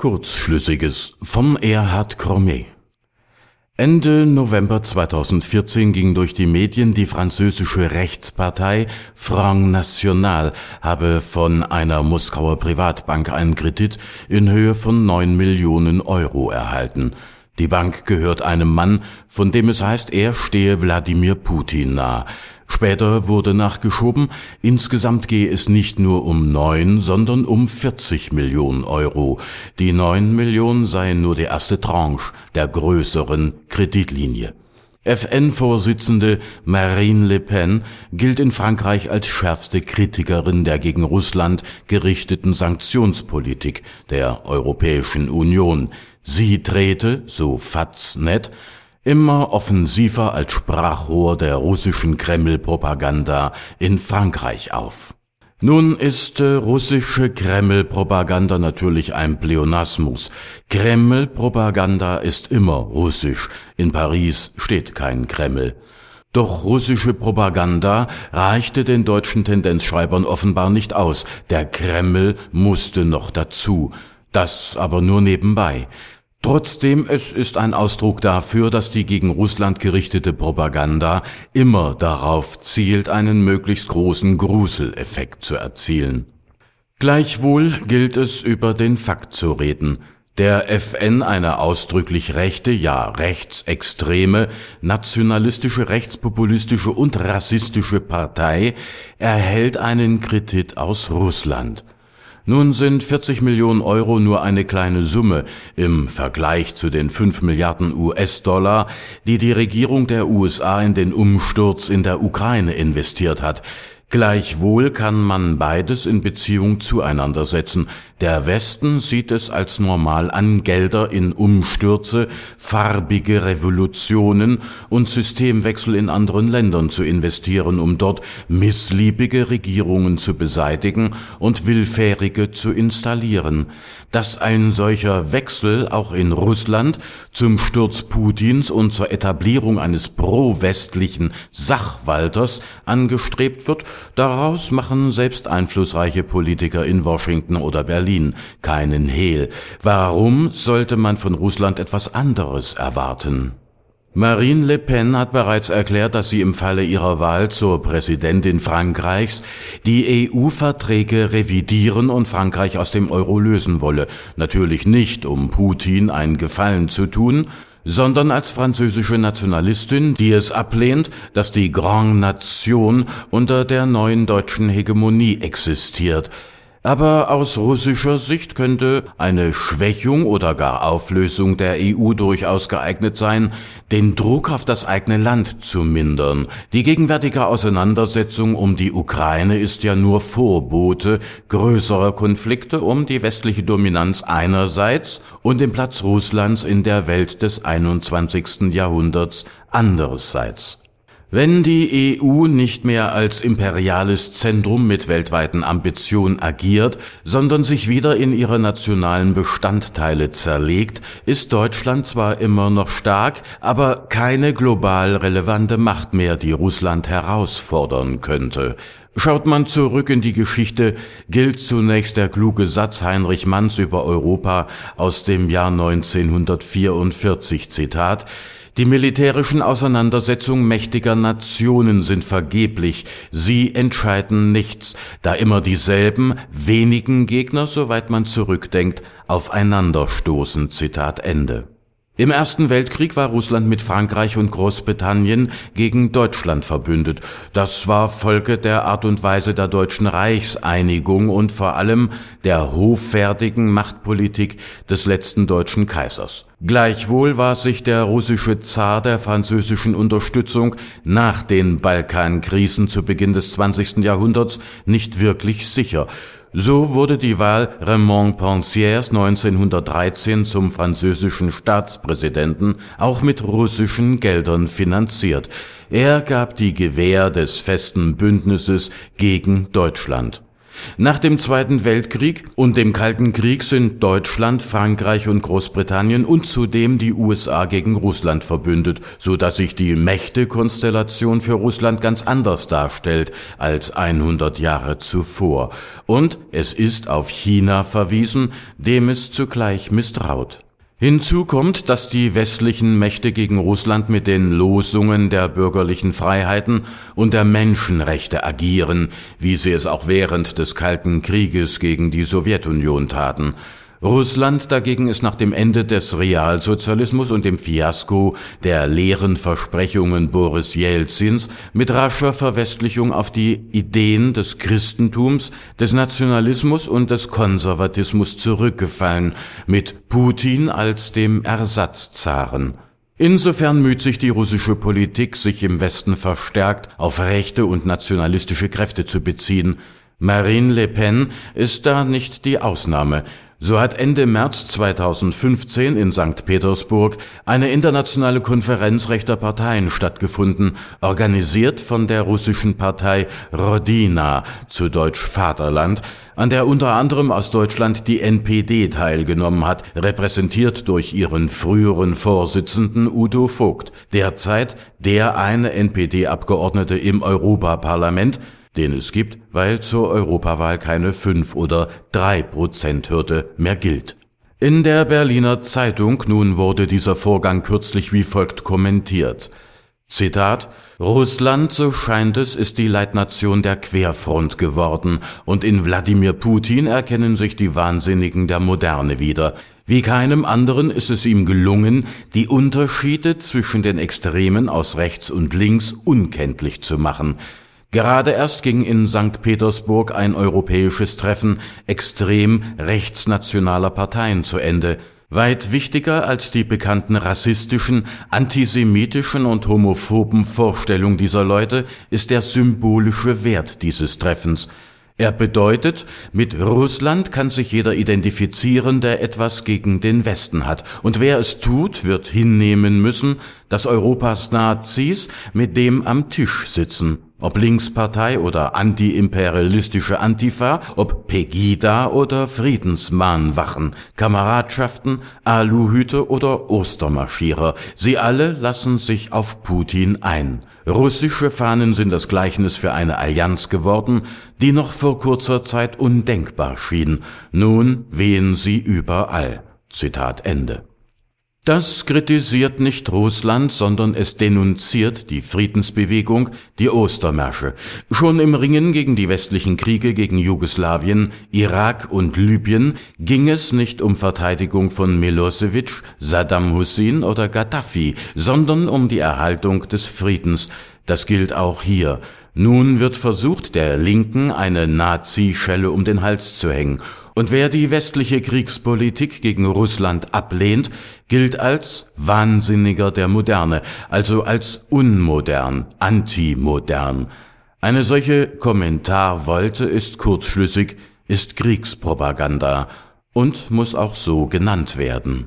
Kurzschlüssiges von Erhard Cromet Ende November 2014 ging durch die Medien, die französische Rechtspartei Front National habe von einer Moskauer Privatbank einen Kredit in Höhe von neun Millionen Euro erhalten. Die Bank gehört einem Mann, von dem es heißt, er stehe Wladimir Putin nah. Später wurde nachgeschoben, insgesamt gehe es nicht nur um neun, sondern um 40 Millionen Euro. Die neun Millionen seien nur die erste Tranche der größeren Kreditlinie. FN-Vorsitzende Marine Le Pen gilt in Frankreich als schärfste Kritikerin der gegen Russland gerichteten Sanktionspolitik der Europäischen Union. Sie trete, so Faznet, immer offensiver als Sprachrohr der russischen Kreml-Propaganda in Frankreich auf. Nun ist äh, russische Kreml-Propaganda natürlich ein Pleonasmus. Kreml-Propaganda ist immer russisch. In Paris steht kein Kreml. Doch russische Propaganda reichte den deutschen Tendenzschreibern offenbar nicht aus. Der Kreml musste noch dazu. Das aber nur nebenbei. Trotzdem, es ist ein Ausdruck dafür, dass die gegen Russland gerichtete Propaganda immer darauf zielt, einen möglichst großen Gruseleffekt zu erzielen. Gleichwohl gilt es über den Fakt zu reden. Der FN, eine ausdrücklich rechte, ja rechtsextreme, nationalistische, rechtspopulistische und rassistische Partei, erhält einen Kredit aus Russland. Nun sind 40 Millionen Euro nur eine kleine Summe im Vergleich zu den 5 Milliarden US-Dollar, die die Regierung der USA in den Umsturz in der Ukraine investiert hat. Gleichwohl kann man beides in Beziehung zueinander setzen. Der Westen sieht es als normal an, Gelder in Umstürze, farbige Revolutionen und Systemwechsel in anderen Ländern zu investieren, um dort missliebige Regierungen zu beseitigen und willfährige zu installieren. Dass ein solcher Wechsel auch in Russland zum Sturz Putins und zur Etablierung eines pro-westlichen Sachwalters angestrebt wird, Daraus machen selbst einflussreiche Politiker in Washington oder Berlin keinen Hehl. Warum sollte man von Russland etwas anderes erwarten? Marine Le Pen hat bereits erklärt, dass sie im Falle ihrer Wahl zur Präsidentin Frankreichs die EU-Verträge revidieren und Frankreich aus dem Euro lösen wolle. Natürlich nicht, um Putin einen Gefallen zu tun, sondern als französische Nationalistin, die es ablehnt, dass die Grande Nation unter der neuen deutschen Hegemonie existiert, aber aus russischer Sicht könnte eine Schwächung oder gar Auflösung der EU durchaus geeignet sein, den Druck auf das eigene Land zu mindern. Die gegenwärtige Auseinandersetzung um die Ukraine ist ja nur Vorbote größerer Konflikte um die westliche Dominanz einerseits und den Platz Russlands in der Welt des 21. Jahrhunderts andererseits. Wenn die EU nicht mehr als imperiales Zentrum mit weltweiten Ambitionen agiert, sondern sich wieder in ihre nationalen Bestandteile zerlegt, ist Deutschland zwar immer noch stark, aber keine global relevante Macht mehr, die Russland herausfordern könnte. Schaut man zurück in die Geschichte, gilt zunächst der kluge Satz Heinrich Manns über Europa aus dem Jahr 1944, Zitat, die militärischen Auseinandersetzungen mächtiger Nationen sind vergeblich, sie entscheiden nichts, da immer dieselben wenigen Gegner, soweit man zurückdenkt, aufeinanderstoßen. Zitat Ende. Im Ersten Weltkrieg war Russland mit Frankreich und Großbritannien gegen Deutschland verbündet. Das war Folge der Art und Weise der deutschen Reichseinigung und vor allem der hoffärtigen Machtpolitik des letzten deutschen Kaisers. Gleichwohl war sich der russische Zar der französischen Unterstützung nach den Balkankrisen zu Beginn des 20. Jahrhunderts nicht wirklich sicher. So wurde die Wahl Raymond Pensiers 1913 zum französischen Staatspräsidenten auch mit russischen Geldern finanziert. Er gab die Gewähr des festen Bündnisses gegen Deutschland. Nach dem Zweiten Weltkrieg und dem Kalten Krieg sind Deutschland, Frankreich und Großbritannien und zudem die USA gegen Russland verbündet, so dass sich die Mächtekonstellation für Russland ganz anders darstellt als 100 Jahre zuvor. Und es ist auf China verwiesen, dem es zugleich misstraut. Hinzu kommt, dass die westlichen Mächte gegen Russland mit den Losungen der bürgerlichen Freiheiten und der Menschenrechte agieren, wie sie es auch während des Kalten Krieges gegen die Sowjetunion taten. Russland dagegen ist nach dem Ende des Realsozialismus und dem Fiasko der leeren Versprechungen Boris Jelzins mit rascher Verwestlichung auf die Ideen des Christentums, des Nationalismus und des Konservatismus zurückgefallen, mit Putin als dem Ersatzzaren. Insofern müht sich die russische Politik, sich im Westen verstärkt auf rechte und nationalistische Kräfte zu beziehen. Marine Le Pen ist da nicht die Ausnahme. So hat Ende März 2015 in St. Petersburg eine internationale Konferenz rechter Parteien stattgefunden, organisiert von der russischen Partei Rodina, zu Deutsch Vaterland, an der unter anderem aus Deutschland die NPD teilgenommen hat, repräsentiert durch ihren früheren Vorsitzenden Udo Vogt, derzeit der eine NPD-Abgeordnete im Europaparlament, den es gibt, weil zur Europawahl keine fünf oder drei Prozent Hürde mehr gilt. In der Berliner Zeitung nun wurde dieser Vorgang kürzlich wie folgt kommentiert. Zitat Russland, so scheint es, ist die Leitnation der Querfront geworden, und in Wladimir Putin erkennen sich die Wahnsinnigen der Moderne wieder. Wie keinem anderen ist es ihm gelungen, die Unterschiede zwischen den Extremen aus rechts und links unkenntlich zu machen. Gerade erst ging in St. Petersburg ein europäisches Treffen extrem rechtsnationaler Parteien zu Ende. Weit wichtiger als die bekannten rassistischen, antisemitischen und homophoben Vorstellungen dieser Leute ist der symbolische Wert dieses Treffens. Er bedeutet, mit Russland kann sich jeder identifizieren, der etwas gegen den Westen hat. Und wer es tut, wird hinnehmen müssen, dass Europas Nazis mit dem am Tisch sitzen ob Linkspartei oder antiimperialistische Antifa, ob Pegida oder Friedensmahnwachen, Kameradschaften, Aluhüte oder Ostermarschierer, sie alle lassen sich auf Putin ein. Russische Fahnen sind das Gleichnis für eine Allianz geworden, die noch vor kurzer Zeit undenkbar schien. Nun wehen sie überall. Zitat Ende. Das kritisiert nicht Russland, sondern es denunziert die Friedensbewegung, die Ostermärsche. Schon im Ringen gegen die westlichen Kriege gegen Jugoslawien, Irak und Libyen ging es nicht um Verteidigung von Milosevic, Saddam Hussein oder Gaddafi, sondern um die Erhaltung des Friedens. Das gilt auch hier. Nun wird versucht, der Linken eine Nazi-Schelle um den Hals zu hängen und wer die westliche Kriegspolitik gegen Russland ablehnt, gilt als Wahnsinniger der Moderne, also als unmodern, antimodern. Eine solche Kommentarwolte ist kurzschlüssig, ist Kriegspropaganda und muss auch so genannt werden.